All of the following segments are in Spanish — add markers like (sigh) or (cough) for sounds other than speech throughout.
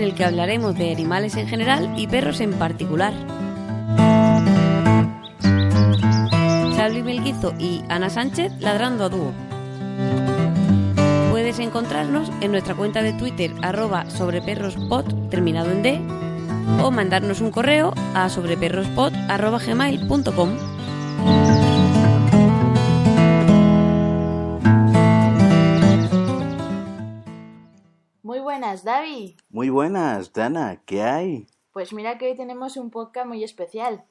En el que hablaremos de animales en general y perros en particular. Salvi Melguizo y Ana Sánchez ladrando a dúo. Puedes encontrarnos en nuestra cuenta de Twitter arroba sobreperrospod terminado en D o mandarnos un correo a sobreperrospod arroba gmail.com. buenas, David. Muy buenas, Dana, ¿qué hay? Pues mira que hoy tenemos un podcast muy especial,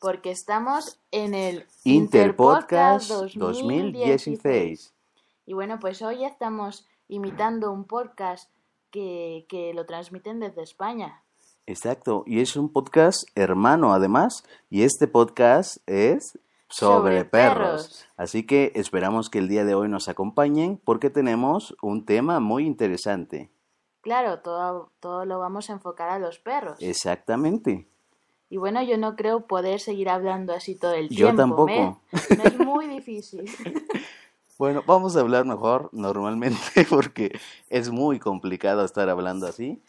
porque estamos en el Interpodcast Interpodcast 2016. Y bueno, pues hoy estamos imitando un podcast que, que lo transmiten desde España. Exacto, y es un podcast hermano además, y este podcast es sobre, Sobre perros. perros. Así que esperamos que el día de hoy nos acompañen porque tenemos un tema muy interesante. Claro, todo, todo lo vamos a enfocar a los perros. Exactamente. Y bueno, yo no creo poder seguir hablando así todo el Yo tiempo. tampoco. ¿me? (laughs) Me es muy difícil. (laughs) Bueno, vamos a hablar mejor normalmente (laughs) porque es muy complicado estar hablando así.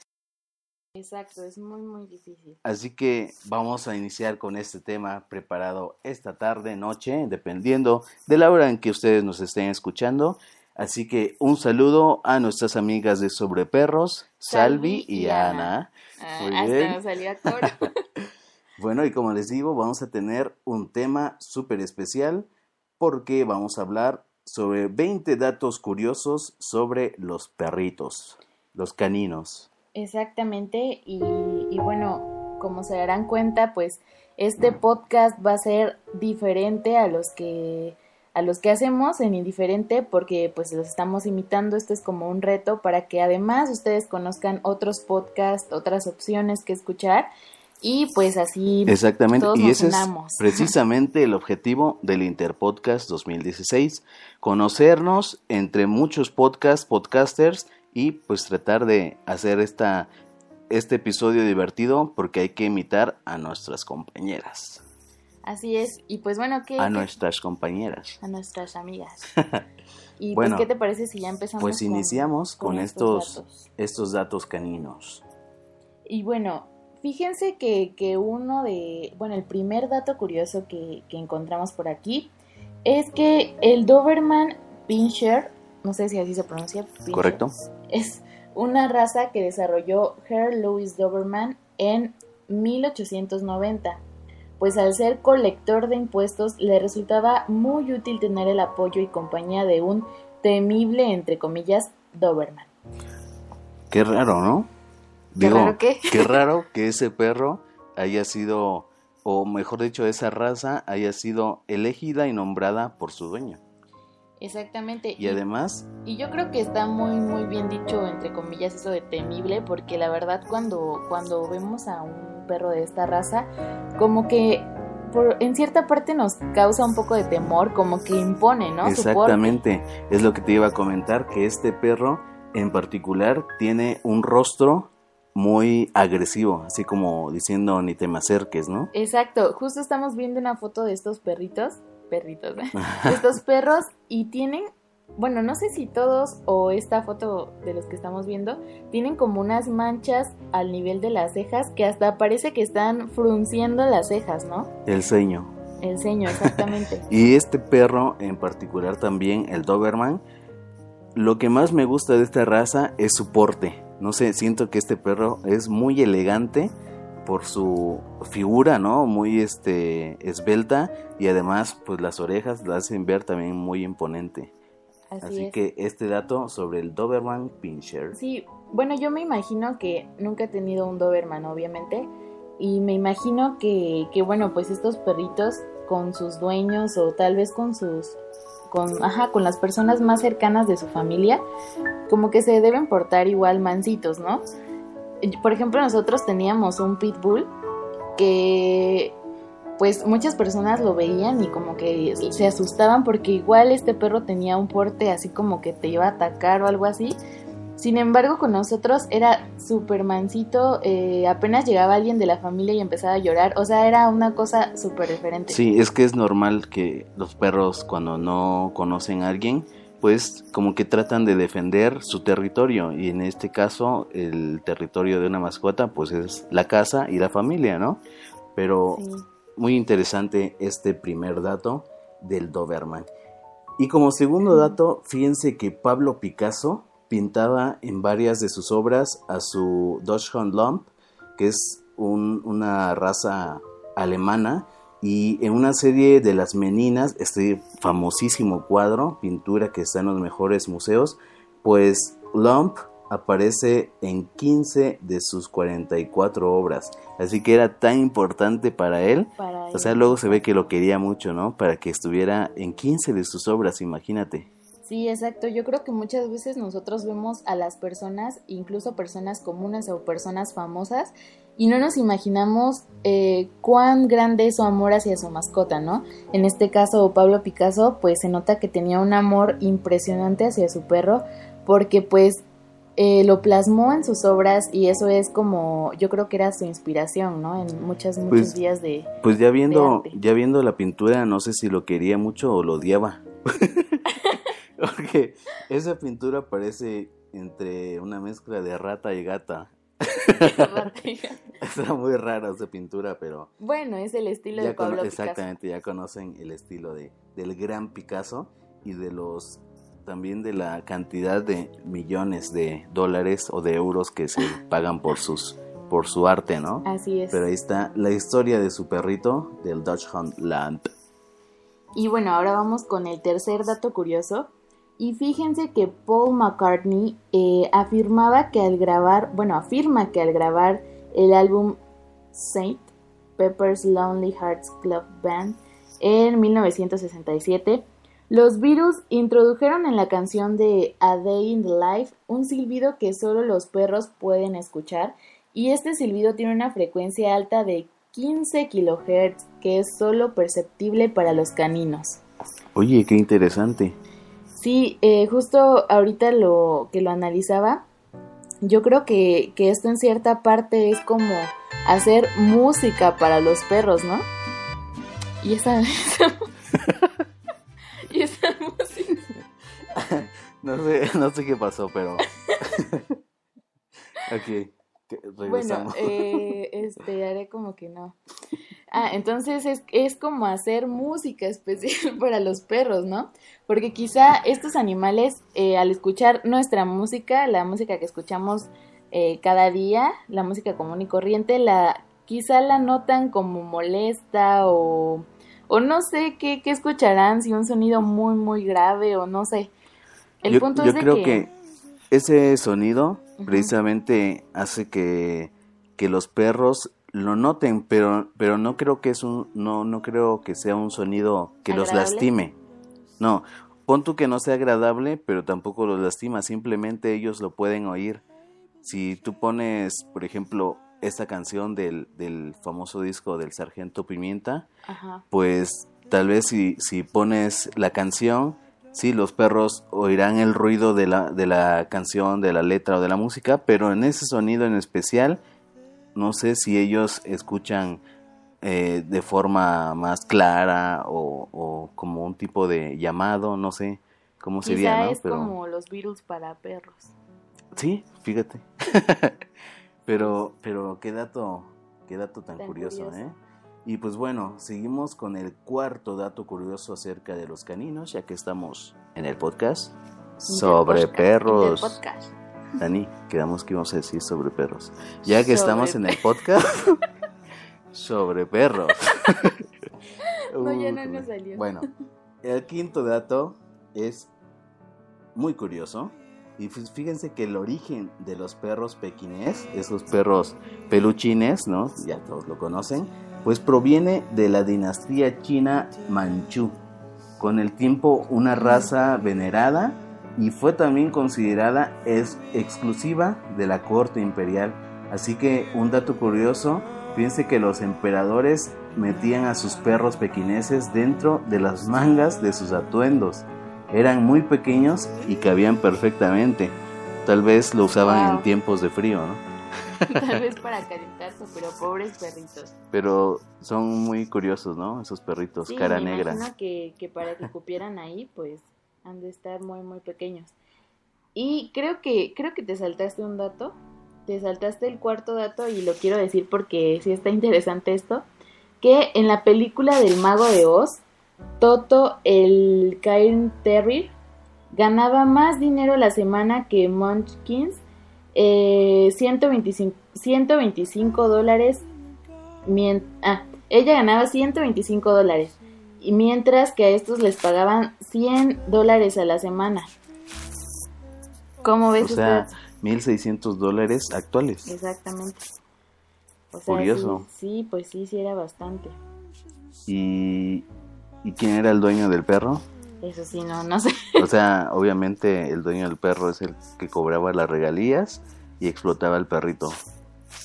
Exacto, es muy, muy difícil. Así que vamos a iniciar con este tema preparado esta tarde, noche, dependiendo de la hora en que ustedes nos estén escuchando. Así que un saludo a nuestras amigas de Sobre Perros, Salvi, Salvi y Ana. Ah, Muy hasta bien. nos coro. (laughs) (laughs) Bueno, y como les digo, vamos a tener un tema súper especial porque vamos a hablar sobre 20 datos curiosos sobre los perritos, los caninos. Exactamente, y, y bueno, como se darán cuenta, pues este podcast va a ser diferente a los que a los que hacemos en indiferente porque pues los estamos imitando, esto es como un reto para que además ustedes conozcan otros podcasts, otras opciones que escuchar. Y pues así Exactamente, todos y nos ese es (laughs) precisamente el objetivo del Interpodcast 2016, conocernos entre muchos podcasts, podcasters y pues tratar de hacer esta, este episodio divertido porque hay que imitar a nuestras compañeras, Así es, y pues bueno, ¿qué, a nuestras compañeras. a nuestras amigas. (laughs) Y Bueno, pues, ¿qué te parece si ya empezamos? Pues con- iniciamos con, estos, datos? estos datos caninos. Y bueno, fíjense que, que uno de, bueno, el primer dato curioso que, que encontramos por aquí es que el Doberman Pinscher, no sé si así se pronuncia, Pinscher, ¿Correcto? es una raza que desarrolló Herr Louis Doberman en 1890. Pues al ser colector de impuestos le resultaba muy útil tener el apoyo y compañía de un temible, entre comillas, Doberman. Qué raro, ¿no? ¿Qué raro qué? qué (laughs) raro que ese perro haya sido, o mejor dicho, esa raza haya sido elegida y nombrada por su dueño. Exactamente. Y además, Y yo creo que está muy muy bien dicho entre comillas eso de temible porque la verdad cuando cuando vemos a un perro de esta raza como que por, en cierta parte nos causa un poco de temor, como que impone, ¿no? Exactamente, es lo que te iba a comentar, que este perro en particular tiene un rostro muy agresivo, así como diciendo ni te me acerques, ¿no? Exacto, justo estamos viendo una foto de estos perritos, perritos, (laughs) ¿eh? (laughs) estos perros y tienen, bueno, no sé si todos o esta foto de los que estamos viendo, tienen como unas manchas al nivel de las cejas que hasta parece que están frunciendo las cejas, ¿no? El ceño. El ceño, exactamente. (laughs) y este perro en particular también, el Doberman, lo que más me gusta de esta raza es su porte no sé, siento que este perro es muy elegante por su figura, ¿no? Muy este esbelta y además pues las orejas la hacen ver también muy imponente. Así, que este dato sobre el Doberman Pinscher. Sí, bueno, yo me imagino que nunca he tenido un Doberman, obviamente, y me imagino que, que bueno, pues estos perritos con sus dueños o tal vez con sus con, ajá, con las personas más cercanas de su familia, como que se deben portar igual mansitos, ¿no? Por ejemplo, nosotros teníamos un pitbull que pues muchas personas lo veían y como que se asustaban porque igual este perro tenía un porte así como que te iba a atacar o algo así sin embargo, con nosotros era súper mansito, eh, apenas llegaba alguien de la familia y empezaba a llorar, o sea, era una cosa súper diferente. Sí, es que es normal que los perros cuando no conocen a alguien, pues como que tratan de defender su territorio y en este caso el territorio de una mascota pues es la casa y la familia, ¿no? Pero muy interesante este primer dato del Doberman. Y como segundo dato, fíjense que Pablo Picasso pintaba en varias de sus obras a su Dachshund Lump, que es una raza alemana, y en una serie de las meninas, este famosísimo cuadro, pintura que está en los mejores museos, pues Lump aparece en 15 de sus 44 obras. Así que era tan importante para él. o sea, luego se ve que lo quería mucho, ¿no? Para que estuviera en 15 de sus obras, imagínate. Sí, exacto. Yo creo que muchas veces nosotros vemos a las personas, incluso personas comunes o personas famosas, y no nos imaginamos eh, cuán grande es su amor hacia su mascota, ¿no? En este caso, Pablo Picasso, pues se nota que tenía un amor impresionante hacia su perro, porque pues eh, lo plasmó en sus obras y eso es como, yo creo que era su inspiración, ¿no? En muchas, muchos pues, días de... Pues ya viendo, ya viendo la pintura, no sé si lo quería mucho o lo odiaba. (laughs) Porque esa pintura parece entre una mezcla de rata y gata. (laughs) Está muy rara esa pintura, pero... Bueno, es el estilo de Pablo Picasso. Exactamente, ya conocen el estilo de, del gran Picasso y de los también de la cantidad de millones de dólares o de euros que se (laughs) pagan por sus por su arte, ¿no? Así es. Pero ahí está la historia de su perrito del Dutch Hunt Lamp. Y bueno, ahora vamos con el tercer dato curioso, y fíjense que Paul McCartney eh, afirmaba que al grabar, bueno, afirma que al grabar el álbum Saint Pepper's Lonely Hearts Club Band en 1967, los Beatles introdujeron en la canción de A Day in the Life un silbido que solo los perros pueden escuchar y este silbido tiene una frecuencia alta de 15 kHz que es solo perceptible para los caninos. Oye, qué interesante. Sí, eh, justo ahorita lo que lo analizaba, yo creo que, que, esto en cierta parte es como hacer música para los perros, ¿no? Y esa, (laughs) (laughs) y esa música. (laughs) No sé, no sé qué pasó, pero. (laughs) ok. Bueno, eh, este, haré como que no. Ah, entonces es, es como hacer música especial (laughs) para los perros, ¿no? Porque quizá estos animales, eh, al escuchar nuestra música, la música que escuchamos eh, cada día, la música común y corriente, la quizá la notan como molesta o, o no sé qué, qué escucharán, si un sonido muy, muy grave o no sé. El punto es de creo que ese sonido precisamente hace que, que, los perros lo noten, pero, pero no creo que es un, no, no creo que sea un sonido que los lastime. No, pon tú que no sea agradable, pero tampoco los lastima, simplemente ellos lo pueden oír. Si tú pones, por ejemplo, esta canción del, del famoso disco del Sargento Pimienta, Ajá. pues tal vez si, si pones la canción, sí, los perros oirán el ruido de la, de la canción, de la letra o de la música, pero en ese sonido en especial, no sé si ellos escuchan eh, de forma más clara o, o como un tipo de llamado, no sé cómo sería, Quizá ¿no? es Pero como los Beatles para perros. sí, fíjate. (laughs) pero, pero qué dato, qué dato tan, Tan curioso, curioso. ¿eh? Y pues bueno, seguimos con el cuarto dato curioso acerca de los caninos, ya que estamos en el podcast sobre perros. Interpodcast. Dani, quedamos que íbamos a decir sobre perros. Ya que Sobre estamos en el podcast (laughs) sobre perros. (laughs) No, ya no nos salió. Bueno, el quinto dato es muy curioso. Y fí- fíjense que el origen de los perros pequinés, esos perros peluchines, ¿no? Ya todos lo conocen, pues proviene de la dinastía china Manchú. Con el tiempo una raza venerada y fue también considerada es exclusiva de la corte imperial. Así que un dato curioso, fíjense que los emperadores metían a sus perros pequineses dentro de las mangas de sus atuendos. Eran muy pequeños y cabían perfectamente. Tal vez lo usaban Wow. en tiempos de frío, ¿no? (laughs) Tal vez para (laughs) calentarse, pero pobres perritos. Pero son muy curiosos, ¿no? Esos perritos, Sí, cara me negra. imagino que, que para que cupieran ahí, pues han de estar muy, muy pequeños. Y creo que, creo que te saltaste un dato. Te saltaste el cuarto dato y lo quiero decir porque sí está interesante esto. Que en la película del Mago de Oz, Toto, el Cairn Terrier, ganaba más dinero a la semana que Munchkins. Eh, 125, 125 dólares. ah, ella ganaba 125 dólares. Y mientras que a estos les pagaban 100 dólares a la semana. ¿Cómo ves? O sea, dato? 1.600 dólares actuales. Exactamente. O sea, Curioso. Sí, sí, pues sí, sí era bastante. ¿Y, ¿Y quién era el dueño del perro? Eso sí, no, no sé. O sea, obviamente el dueño del perro es el que cobraba las regalías y explotaba al perrito.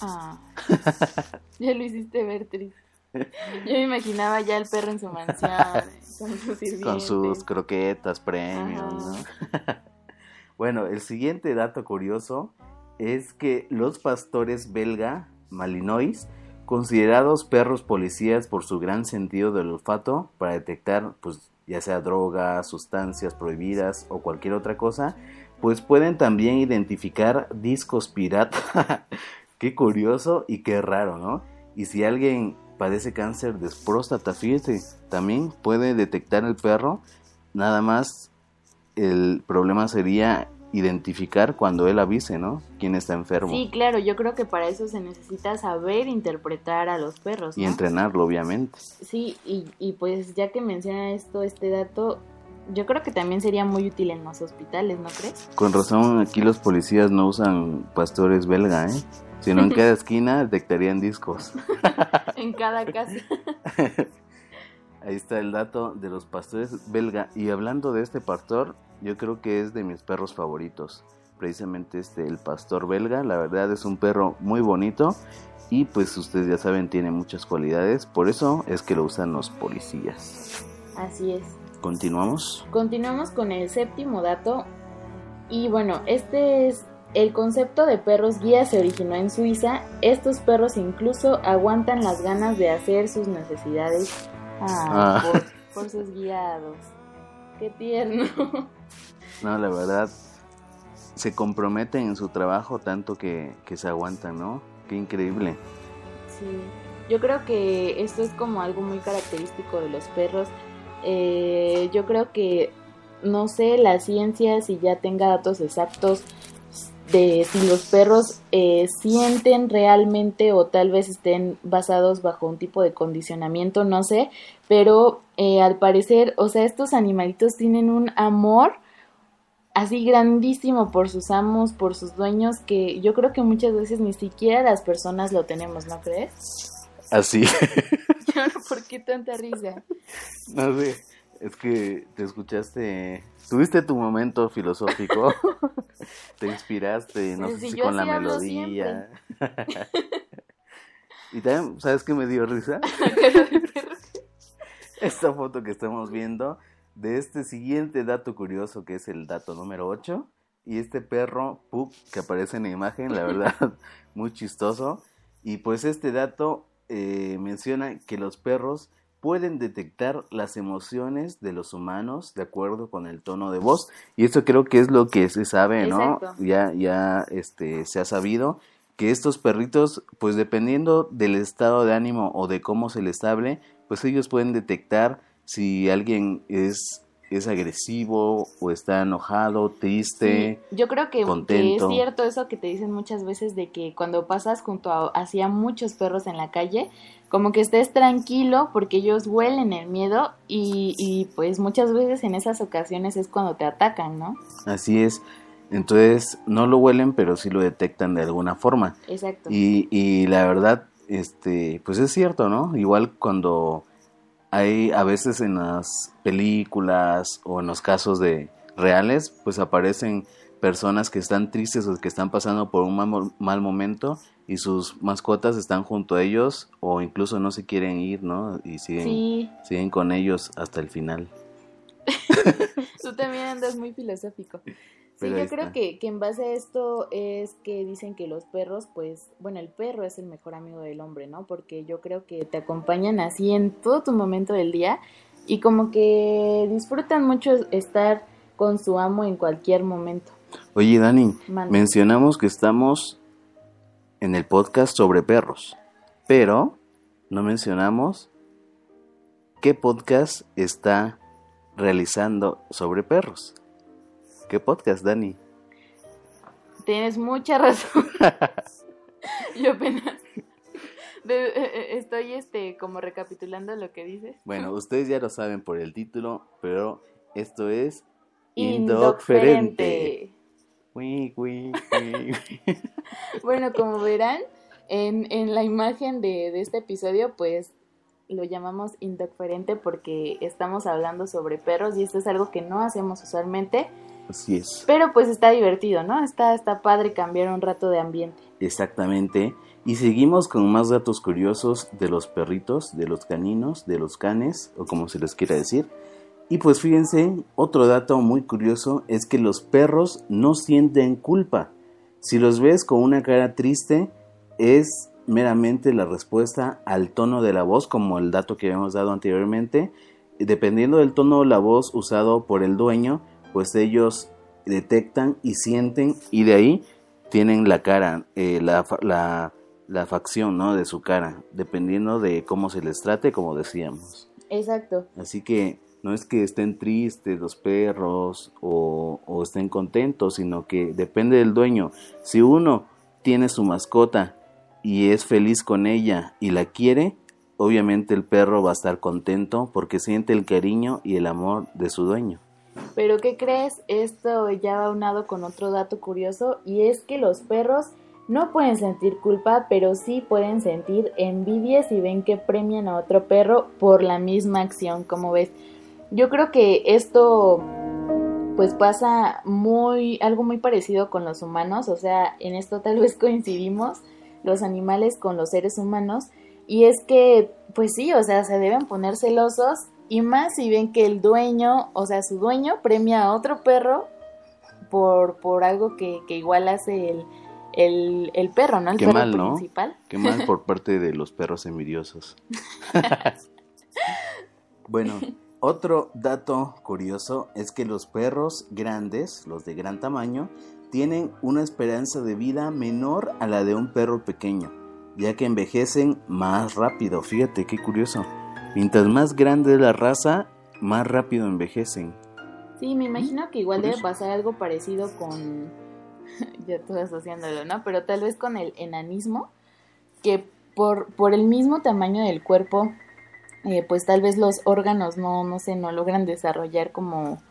Ah, (laughs) ya lo hiciste ver triste. Yo me imaginaba ya el perro en su mansión, (laughs) con sus. Con sus croquetas, premios, ¿no? (laughs) bueno, el siguiente dato curioso es que los pastores belga Malinois, considerados perros policías por su gran sentido del olfato para detectar, pues, ya sea drogas, sustancias prohibidas o cualquier otra cosa, pues pueden también identificar discos pirata. (laughs) qué curioso y qué raro, ¿no? Y si alguien padece cáncer de próstata, fíjese, también puede detectar el perro, nada más el problema sería identificar cuando él avise, ¿no? Quién está enfermo. Sí, claro, yo creo que para eso se necesita saber interpretar a los perros, Y entrenarlo, obviamente. Sí, y, y pues ya que menciona esto, este dato, yo creo que también sería muy útil en los hospitales, ¿no crees? Con razón, aquí los policías no usan pastores belga, ¿eh? Sino en cada esquina detectarían discos. (laughs) en cada casa. (laughs) Ahí está el dato de los pastores belga. Y hablando de este pastor, yo creo que es de mis perros favoritos. Precisamente este, el pastor belga. La verdad es un perro muy bonito. Y pues ustedes ya saben, tiene muchas cualidades. Por eso es que lo usan los policías. Así es. Continuamos. Continuamos con el séptimo dato. Y bueno, este es el concepto de perros guía se originó en Suiza. Estos perros incluso aguantan las ganas de hacer sus necesidades ah, Ah. por, por sus guiados. Qué tierno. No, la verdad, se comprometen en su trabajo tanto que, que se aguantan, ¿no? Qué increíble. Sí, yo creo que esto es como algo muy característico de los perros. Eh, yo creo que, no sé, la ciencia, si ya tenga datos exactos de si los perros eh, sienten realmente o tal vez estén basados bajo un tipo de condicionamiento, no sé, pero eh, al parecer, o sea, estos animalitos tienen un amor así grandísimo por sus amos, por sus dueños, que yo creo que muchas veces ni siquiera las personas lo tenemos, ¿no crees? Así. (laughs) (laughs) ¿Y ahora por qué tanta risa? no sé, es que te escuchaste, tuviste tu momento filosófico, (laughs) te inspiraste, no sé si con la melodía. Y también, ¿sabes qué me dio risa? Esta foto que estamos viendo de este siguiente dato curioso que es el dato número 8 y este perro Pup que aparece en la imagen, la verdad, (laughs) (laughs) muy chistoso. Y pues este dato eh, menciona que los perros pueden detectar las emociones de los humanos de acuerdo con el tono de voz y esto creo que es lo que se sabe, ¿no? Exacto. Ya ya este se ha sabido que estos perritos pues dependiendo del estado de ánimo o de cómo se les hable, pues ellos pueden detectar si alguien es es agresivo o está enojado, triste. Sí, yo creo que, que es cierto eso que te dicen muchas veces de que cuando pasas junto a hacia muchos perros en la calle, como que estés tranquilo porque ellos huelen el miedo y, y pues muchas veces en esas ocasiones es cuando te atacan, ¿no? Así es. Entonces no lo huelen, pero sí lo detectan de alguna forma. Exacto. Y, y la verdad, este, pues es cierto, ¿no? Igual cuando hay a veces en las películas o en los casos de reales, pues aparecen personas que están tristes o que están pasando por un mal, mal momento y sus mascotas están junto a ellos o incluso no se quieren ir, ¿no? Y siguen, Sí. siguen con ellos hasta el final. (laughs) Tú también andas muy filosófico. Sí, Pero yo creo que, que en base a esto es que dicen que los perros, pues, bueno, el perro es el mejor amigo del hombre, ¿no? Porque yo creo que te acompañan así en todo tu momento del día y como que disfrutan mucho estar con su amo en cualquier momento. Oye, Dani, mencionamos que estamos en el podcast sobre perros, pero no mencionamos qué podcast está realizando sobre perros. ¿Qué podcast, Dani? Tienes mucha razón. (laughs) yo apenas de- eh, eh, estoy este como recapitulando lo que dices. Bueno, ustedes ya lo saben por el título, pero esto es Indocferente. (laughs) Bueno, como verán, en, en la imagen de, de este episodio, pues lo llamamos indocferente porque estamos hablando sobre perros y esto es algo que no hacemos usualmente, Así es. pero pues está divertido, ¿no? Está, está padre cambiar un rato de ambiente. Exactamente. Y seguimos con más datos curiosos de los perritos, de los caninos, de los canes, o como se les quiera decir. Y pues fíjense, otro dato muy curioso es que los perros no sienten culpa. Si los ves con una cara triste, es meramente la respuesta al tono de la voz, como el dato que habíamos dado anteriormente. Dependiendo del tono de la voz usado por el dueño, pues ellos detectan y sienten y de ahí tienen la cara, eh, la, la, la facción ¿no? de su cara, dependiendo de cómo se les trate, como decíamos. Exacto. Así que no es que estén tristes los perros o, o estén contentos, sino que depende del dueño. Si uno tiene su mascota y es feliz con ella y la quiere, obviamente el perro va a estar contento porque siente el cariño y el amor de su dueño. Pero ¿qué crees? Esto ya va unado con otro dato curioso y es que los perros no pueden sentir culpa, pero sí pueden sentir envidia si ven que premian a otro perro por la misma acción, como ves. Yo creo que esto pues pasa muy algo muy parecido con los humanos, o sea, en esto tal vez coincidimos los animales con los seres humanos y es que pues sí, o sea, se deben poner celosos y más si ven que el dueño, o sea, su dueño premia a otro perro por, por algo que, que igual hace el, el, el perro, ¿no? El Qué perro mal, ¿no? principal. Qué mal por parte de los perros envidiosos. (laughs) bueno, otro dato curioso es que los perros grandes, los de gran tamaño, tienen una esperanza de vida menor a la de un perro pequeño, ya que envejecen más rápido. Fíjate qué curioso. Mientras más grande es la raza, más rápido envejecen. Sí, me imagino que igual debe pasar algo parecido con, (laughs) ya estoy asociándolo, ¿no? Pero tal vez con el enanismo, que por, por el mismo tamaño del cuerpo, eh, pues tal vez los órganos no, no sé, no logran desarrollar como,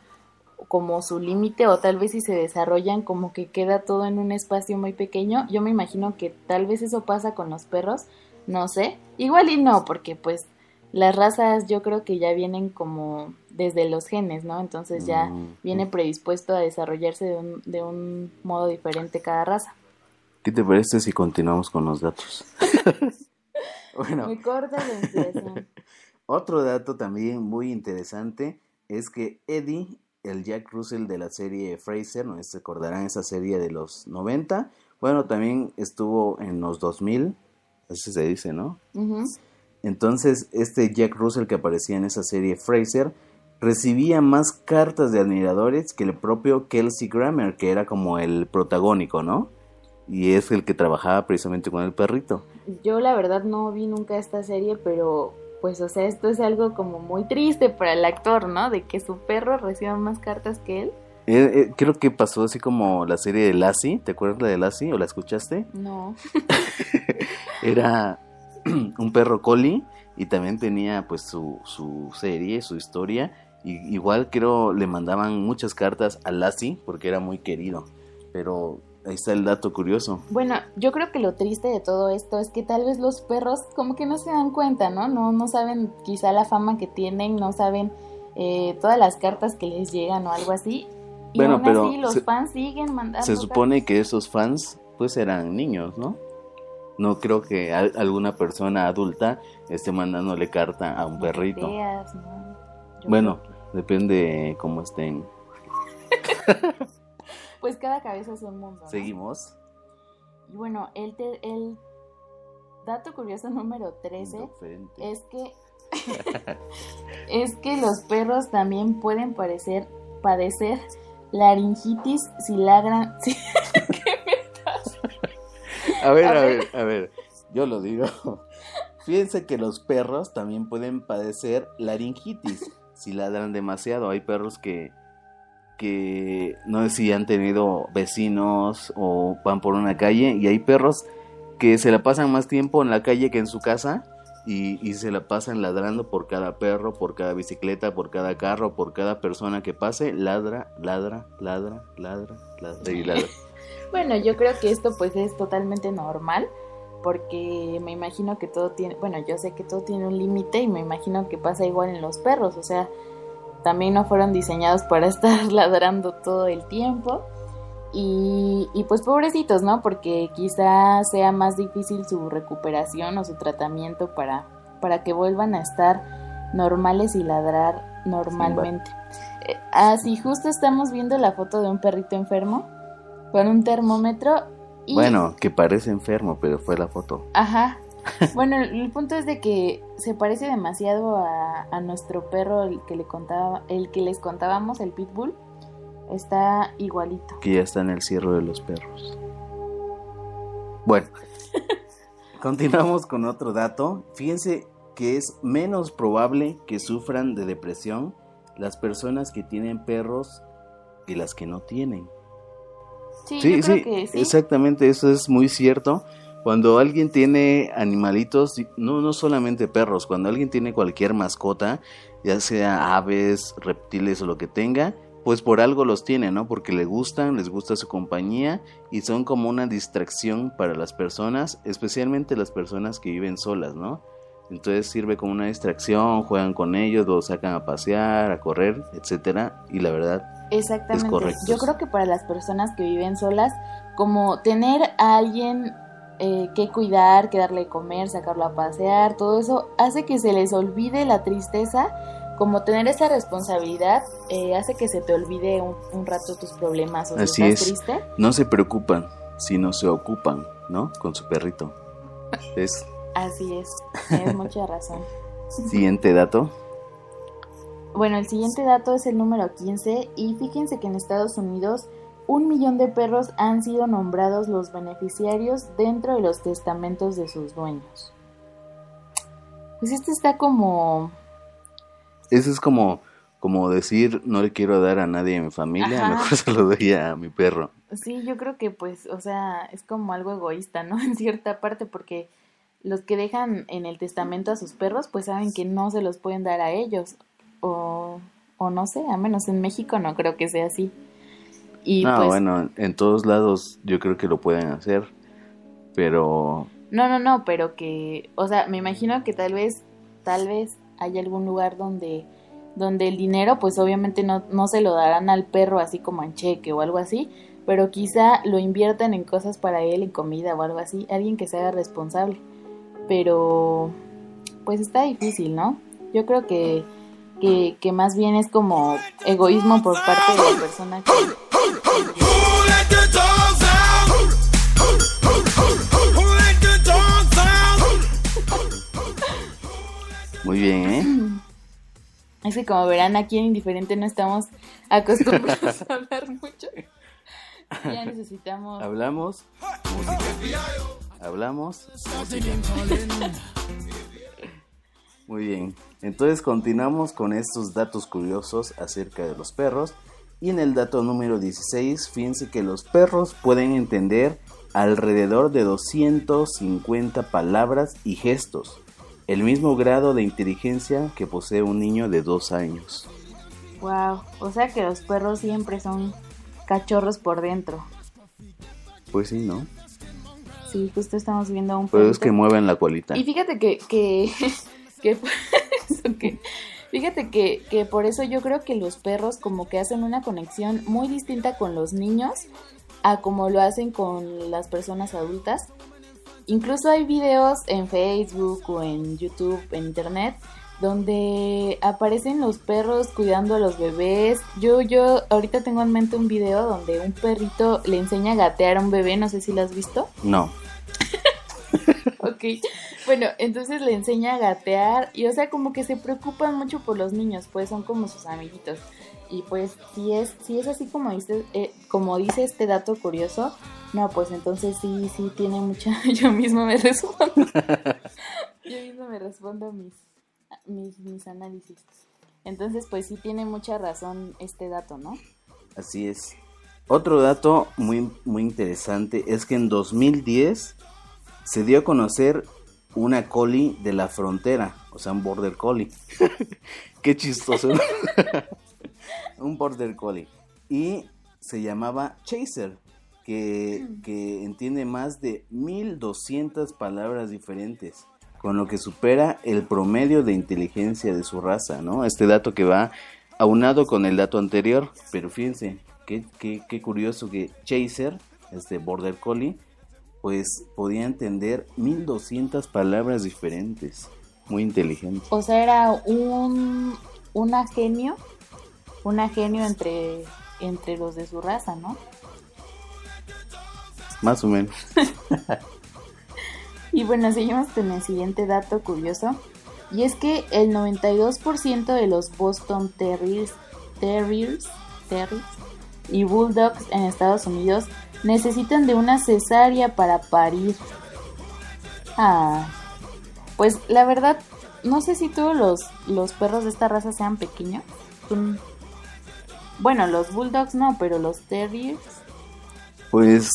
como su límite o tal vez si se desarrollan como que queda todo en un espacio muy pequeño. Yo me imagino que tal vez eso pasa con los perros, no sé. Igual y no, porque pues las razas yo creo que ya vienen como desde los genes, ¿no? Entonces ya Mm, viene predispuesto a desarrollarse de un, de un modo diferente cada raza. ¿Qué te parece si continuamos con los datos? (laughs) Bueno. Me corta la. (laughs) Otro dato también muy interesante es que Eddie, el Jack Russell de la serie Fraser, no se acordarán esa serie de los 90, bueno, también estuvo en los 2000, así se dice, ¿no? Ujú. Entonces, este Jack Russell que aparecía en esa serie Fraser recibía más cartas de admiradores que el propio Kelsey Grammer, que era como el protagónico, ¿no? Y es el que trabajaba precisamente con el perrito. Yo la verdad no vi nunca esta serie, pero pues o sea, esto es algo como muy triste para el actor, ¿no? De que su perro reciba más cartas que él. Eh, eh, creo que pasó así como la serie de Lassie, ¿te acuerdas la de Lassie o la escuchaste? No. (laughs) Era (clears throat) un perro collie y también tenía pues su, su serie, su historia. Y igual creo le mandaban muchas cartas a Lassie porque era muy querido. Pero ahí está el dato curioso. Bueno, yo creo que lo triste de todo esto es que tal vez los perros como que no se dan cuenta, ¿no? No, no saben quizá la fama que tienen, no saben eh, todas las cartas que les llegan o algo así. Y Bueno, aún pero así los se- fans siguen mandando Se supone que esos fans pues eran niños, ¿no? No creo que al- alguna persona adulta esté mandándole carta a un cartas perrito. ¿no? Bueno, depende cómo estén. (laughs) Pues cada cabeza es un mundo. ¿no? Seguimos. Y bueno, el, te- el dato curioso número 13 Diferente. es que (laughs) es que los perros también pueden parecer padecer laringitis si ladran (laughs) si- A ver, A ver. ver, a ver, yo lo digo. (laughs) Fíjense que los perros también pueden padecer laringitis si ladran demasiado. Hay perros que, que no sé si han tenido vecinos o van por una calle y hay perros que se la pasan más tiempo en la calle que en su casa y, y se la pasan ladrando por cada perro, por cada bicicleta, por cada carro, por cada persona que pase. Ladra, ladra, ladra, ladra, ladra y ladra. (laughs) Bueno, yo creo que esto pues es totalmente normal porque me imagino que todo tiene, bueno, yo sé que todo tiene un límite y me imagino que pasa igual en los perros, o sea, también no fueron diseñados para (laughs) estar ladrando todo el tiempo. Y, y pues pobrecitos, ¿no? Porque quizá sea más difícil su recuperación o su tratamiento para, para que vuelvan a estar normales y ladrar normalmente. Eh, Así justo estamos viendo la foto de un perrito enfermo con un termómetro y... Bueno, que parece enfermo, pero fue la foto. Ajá. (laughs) Bueno, el, punto es de que se parece demasiado a, a nuestro perro, el que le contaba, el que les contábamos, el pitbull. Está igualito. que ya está en el cierre de los perros. Bueno, (laughs) continuamos con otro dato. Fíjense que es menos probable que sufran de depresión las personas que tienen perros que las que no tienen. Sí, Sí, yo creo sí, que sí. exactamente, eso es muy cierto. Cuando alguien tiene animalitos, no, no solamente perros, cuando alguien tiene cualquier mascota, ya sea aves, reptiles o lo que tenga, pues por algo los tiene, ¿no? Porque le gustan, les gusta su compañía y son como una distracción para las personas, especialmente las personas que viven solas, ¿no? Entonces sirve como una distracción, juegan con ellos, los sacan a pasear, a correr, etcétera, y la verdad Exactamente. Yo creo que para las personas que viven solas, como tener a alguien eh, que cuidar, que darle de comer, sacarlo a pasear, todo eso hace que se les olvide la tristeza. Como tener esa responsabilidad eh, hace que se te olvide un, un rato tus problemas o si Así estás es. triste. no se preocupan, sino se ocupan, ¿no? Con su perrito. Es Así es, (laughs) tienes mucha razón. siguiente dato. Bueno, el siguiente dato es el número 15 y fíjense que en Estados Unidos un millón de perros han sido nombrados los beneficiarios dentro de los testamentos de sus dueños. Pues este está como... Eso es como, como decir, no le quiero dar a nadie de mi familia, Ajá. mejor (laughs) se lo doy a mi perro. Sí, yo creo que pues, o sea, es como algo egoísta, ¿no? (laughs) En cierta parte porque los que dejan en el testamento a sus perros pues saben que no se los pueden dar a ellos o, o no sé, a menos en México no creo que sea así. Y no, pues, bueno, en todos lados yo creo que lo pueden hacer, pero No, no, no, pero que, o sea, me imagino que tal vez, tal vez hay algún lugar donde, donde el dinero, pues obviamente no, no se lo darán al perro así como en cheque o algo así, pero quizá lo inviertan en cosas para él, en comida o algo así, alguien que se haga responsable. pero pues está difícil, ¿no? Yo creo que, que, que más bien es como egoísmo por parte de la persona que... Muy bien, ¿eh? (clears throat) Es que como verán aquí en Indiferente no estamos acostumbrados a hablar mucho. Ya necesitamos... Hablamos. música. Hablamos. música. Muy bien. Entonces continuamos con estos datos curiosos acerca de los perros. Y en el dato número 16, fíjense que los perros pueden entender alrededor de 250 palabras y gestos. El mismo grado de inteligencia que posee un niño de dos años. Wow, o sea que los perros siempre son cachorros por dentro. Pues sí, ¿no? Sí, justo estamos viendo a un Pero es que mueven la colita. Y fíjate que, que, (laughs) que por (laughs) eso que- fíjate que, que por eso yo creo que los perros como que hacen una conexión muy distinta con los niños a como lo hacen con las personas adultas. Incluso hay videos en Facebook o en YouTube, en internet, donde aparecen los perros cuidando a los bebés. Yo, yo ahorita tengo en mente un video donde un perrito le enseña a gatear a un bebé, no sé si lo has visto. No. (laughs) Ok, bueno, entonces le enseña a gatear y o sea como que se preocupan mucho por los niños, pues son como sus amiguitos. Y pues si es, si es así como dice, eh, como dice este dato curioso, no, pues entonces sí, sí tiene mucha, (laughs) yo mismo me respondo. (laughs) yo mismo me respondo mis, mis, mis análisis. Entonces pues sí tiene mucha razón este dato, ¿no? Así es. Otro dato muy, muy interesante es que en 2010 se dio a conocer una collie de la frontera, o sea, un border collie. (laughs) Qué chistoso. ¿no? (laughs) un border collie. Y se llamaba Chaser, que, que entiende más de 1200 palabras diferentes, con lo que supera el promedio de inteligencia de su raza, ¿no? Este dato que va aunado con el dato anterior, pero fíjense, qué, qué, qué curioso que Chaser, este border collie, pues podía entender 1200 palabras diferentes. Muy inteligente. O sea, era un una genio, una genio entre entre los de su raza, ¿no? Más o menos. (laughs) Y bueno, seguimos con el siguiente dato curioso. Y es que el 92% de los Boston Terriers, Terriers, Terriers y Bulldogs en Estados Unidos necesitan de una cesárea para parir. Ah, pues la verdad, no sé si todos los, los perros de esta raza sean pequeños. Son- Bueno, los Bulldogs no, pero los Terriers. Pues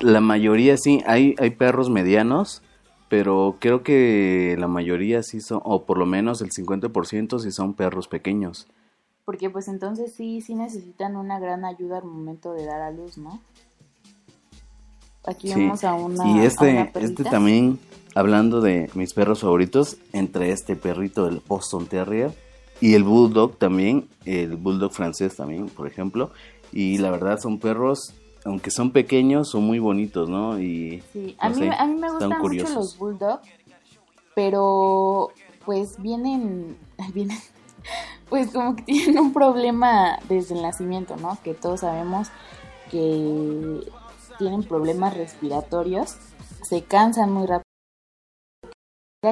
la mayoría sí, hay, hay perros medianos, pero creo que la mayoría sí son, o por lo menos el 50% sí son perros pequeños. Porque pues entonces sí, sí necesitan una gran ayuda al momento de dar a luz, ¿no? Aquí Sí. vemos a una. y a este, una este también, hablando de mis perros favoritos, entre este perrito, el Boston Terrier, y el Bulldog también, el Bulldog francés también, por ejemplo, y la verdad son perros, aunque son pequeños, son muy bonitos, ¿no? Y Sí, a no mí, sé, a mí me gustan mucho los bulldog, pero pues vienen, (laughs) vienen, pues como que tienen un problema desde el nacimiento, ¿no? Que todos sabemos que tienen problemas respiratorios, se cansan muy rápido,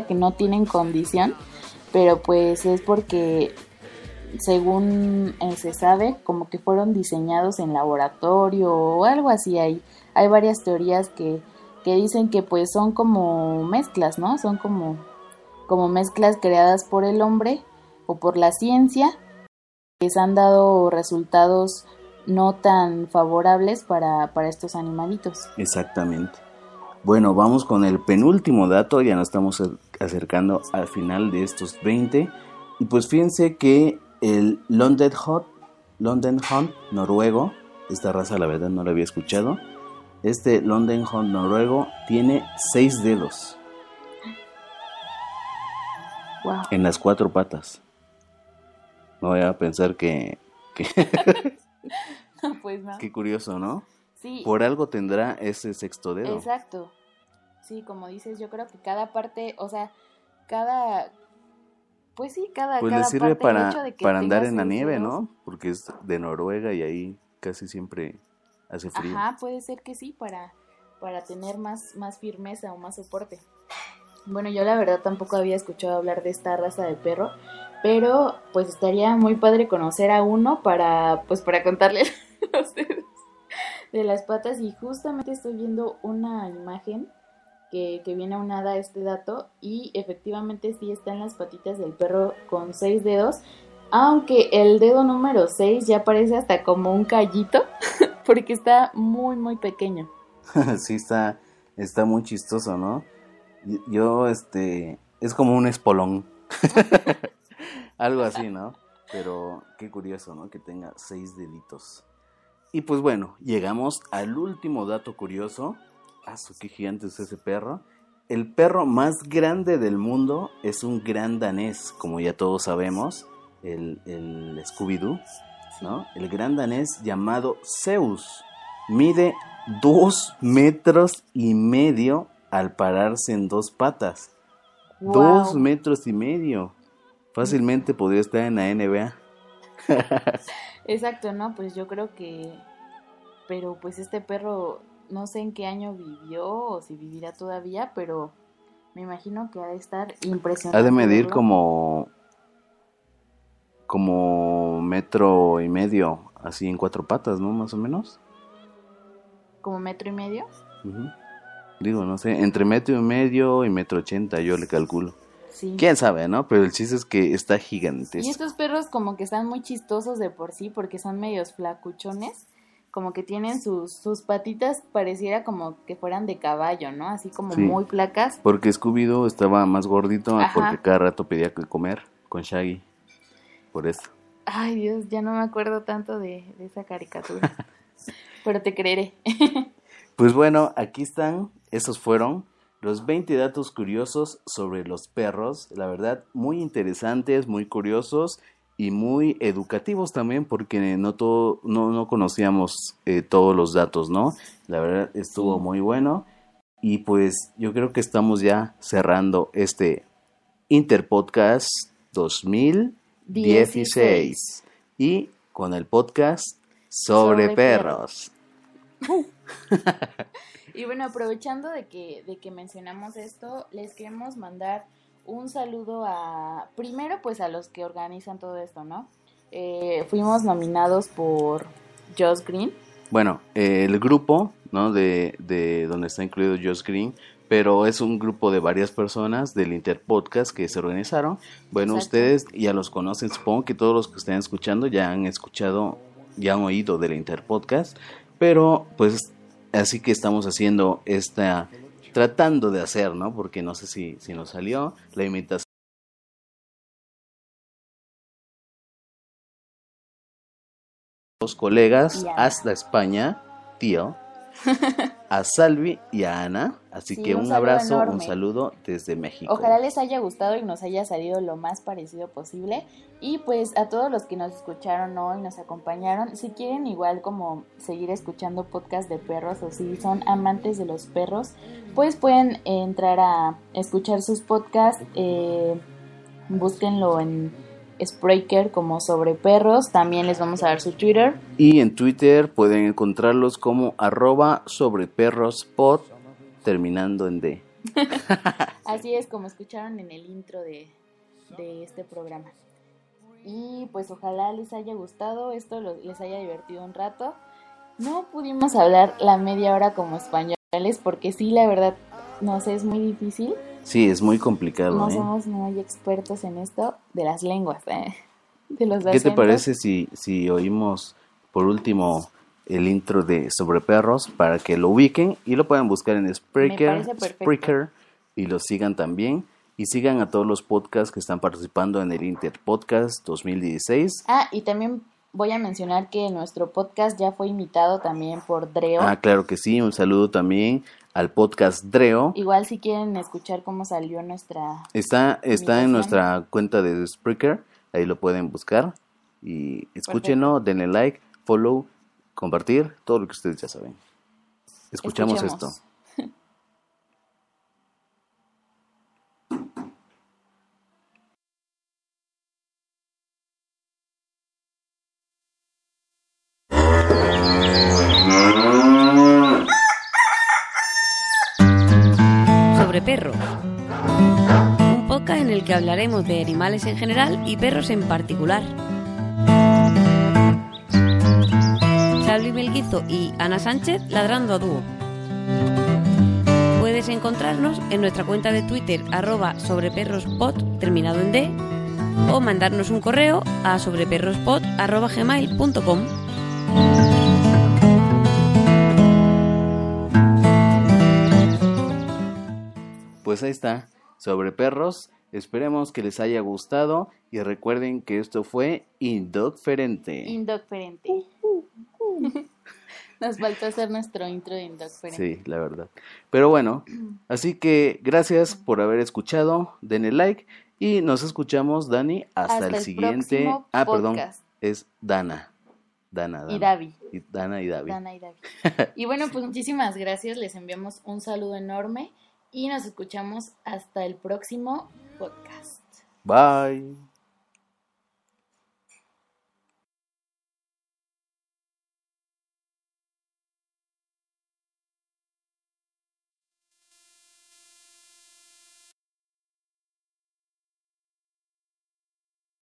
que no tienen condición, pero pues es porque según eh, se sabe, como que fueron diseñados en laboratorio o algo así. Hay, hay varias teorías que, que dicen que pues son como mezclas, ¿no? Son como, como mezclas creadas por el hombre o por la ciencia que se han dado resultados no tan favorables para, para estos animalitos. Exactamente. Bueno, vamos con el penúltimo dato, ya nos estamos ac- acercando al final de estos 20. Y pues fíjense que el London Hot, London Hunt noruego, esta raza la verdad no la había escuchado. Este London Hunt noruego tiene seis dedos Wow. en las cuatro patas. No voy a pensar que, que (laughs) (laughs) pues no. qué curioso, ¿no? Sí, Por algo tendrá ese sexto dedo. exacto. sí, como dices, yo creo que cada parte, o sea, cada, pues sí, cada, Pues cada le sirve parte, para, para andar en la nieve, dedos, ¿no? Porque es de Noruega y ahí casi siempre hace frío. Ajá, puede ser que sí, para, para tener más, más firmeza o más soporte. Bueno, yo la verdad tampoco había escuchado hablar de esta raza de perro, pero pues estaría muy padre conocer a uno para, pues para contarle (laughs) los dedos de las patas y justamente estoy viendo una imagen que, que viene aunada a este dato y efectivamente sí están las patitas del perro con seis dedos, aunque el dedo número 6 ya parece hasta como un callito (laughs) porque está muy muy pequeño. (laughs) sí, está, está muy chistoso, ¿no? Yo, este, es como un espolón. Algo así, ¿no? Pero qué curioso, ¿no? Que tenga seis deditos. Y pues bueno, llegamos al último dato curioso. Ah, qué gigante es ese perro. El perro más grande del mundo es un gran danés, como ya todos sabemos, el, el Scooby-Doo, ¿no? El gran danés llamado Zeus. Mide dos metros y medio al pararse en dos patas. Wow. Dos metros y medio. Fácilmente podría estar en la NBA. (laughs) Exacto, ¿no? Pues yo creo que... Pero pues este perro no sé en qué año vivió o si vivirá todavía, pero me imagino que ha de estar impresionante. Ha de medir verlo. como. como metro y medio, así en cuatro patas, ¿no? Más o menos. Como metro y medio. Digo, no sé, entre metro y medio y metro ochenta, yo le calculo. Sí. Quién sabe, ¿no? Pero el chiste es que está gigantesco. Y estos perros como que están muy chistosos de por sí porque son medios flacuchones, como que tienen sus, sus patitas pareciera como que fueran de caballo, ¿no? Así como Sí. muy flacas. Porque Scooby-Doo estaba más gordito Ajá. porque cada rato pedía que comer con Shaggy. Por eso. Ay Dios, ya no me acuerdo tanto de, de esa caricatura. (laughs) Pero te creeré. Pues bueno, aquí están. Esos fueron los 20 datos curiosos sobre los perros. La verdad, muy interesantes, muy curiosos y muy educativos también porque no todo, no, no conocíamos eh, todos los datos, ¿no? La verdad estuvo Sí. muy bueno. Y pues yo creo que estamos ya cerrando este Interpodcast 2016. Y con el podcast sobre, Sobre perros. (laughs) (laughs) Y bueno, aprovechando de que, de que mencionamos esto, les queremos mandar un saludo a, primero pues a los que organizan todo esto, ¿no? Eh, fuimos nominados por Joss Green. Bueno, eh, el grupo, ¿no? De, de donde está incluido Josh Green, pero es un grupo de varias personas del Interpodcast que se organizaron. Bueno, Exacto. ustedes ya los conocen, supongo que todos los que estén escuchando ya han escuchado, ya han oído del Interpodcast, pero pues así que estamos haciendo esta, tratando de hacer, ¿no? Porque no sé si, si nos salió la imitación. Los colegas hasta España, tío, (laughs) a Salvi y a Ana. Así Sí, que un abrazo, un saludo desde México. Ojalá les haya gustado y nos haya salido lo más parecido posible. Y pues a todos los que nos escucharon hoy, nos acompañaron, si quieren igual como seguir escuchando podcast de perros o si son amantes de los perros, pues pueden entrar a escuchar sus podcasts. eh, búsquenlo en Spreaker como sobre perros. También les vamos a dar su Twitter. Y en Twitter pueden encontrarlos como arroba sobre perros pod, terminando en D. (laughs) Así es como escucharon en el intro de, de este programa. Y pues ojalá les haya gustado, esto lo- les haya divertido un rato. No pudimos hablar la media hora como españoles porque sí, la verdad, no sé, es muy difícil. Sí, es muy complicado. No ¿eh? somos muy expertos en esto de las lenguas, ¿eh? (laughs) de los ¿Qué te parece si, si oímos por último el intro de Sobre Perros para que lo ubiquen y lo puedan buscar en Spreaker. Spreaker y lo sigan también? Y sigan a todos los podcasts que están participando en el Inter Podcast 2016. Ah, y también voy a mencionar que nuestro podcast ya fue imitado también por Dreo. Ah, claro que sí. Un saludo también al podcast Dreo. Igual si quieren escuchar cómo salió nuestra Está, está en nuestra cuenta de Spreaker. Ahí lo pueden buscar. Y escúchenlo, denle like, follow, compartir, todo lo que ustedes ya saben. Escuchamos Escuchemos. esto. Perros. Un podcast en el que hablaremos de animales en general y perros en particular. Charlie Melguizo y Ana Sánchez ladrando a dúo. Puedes encontrarnos en nuestra cuenta de Twitter arroba sobreperrospod terminado en D o mandarnos un correo a sobreperrospod arroba gmail.com. Pues ahí está, sobre perros. Esperemos que les haya gustado y recuerden que esto fue Indocferente. Indocferente. (laughs) Nos faltó hacer nuestro intro de Indocferente. Sí, la verdad. Pero bueno, así que gracias por haber escuchado, denle like y nos escuchamos, Dani, hasta, Hasta el, el siguiente. Ah, perdón, es Dana. Dana, Dana. Y Davi. Y Dana y Davi. Dana y David. (laughs) Y bueno, pues muchísimas gracias. Les enviamos un saludo enorme y nos escuchamos hasta el próximo podcast. Bye.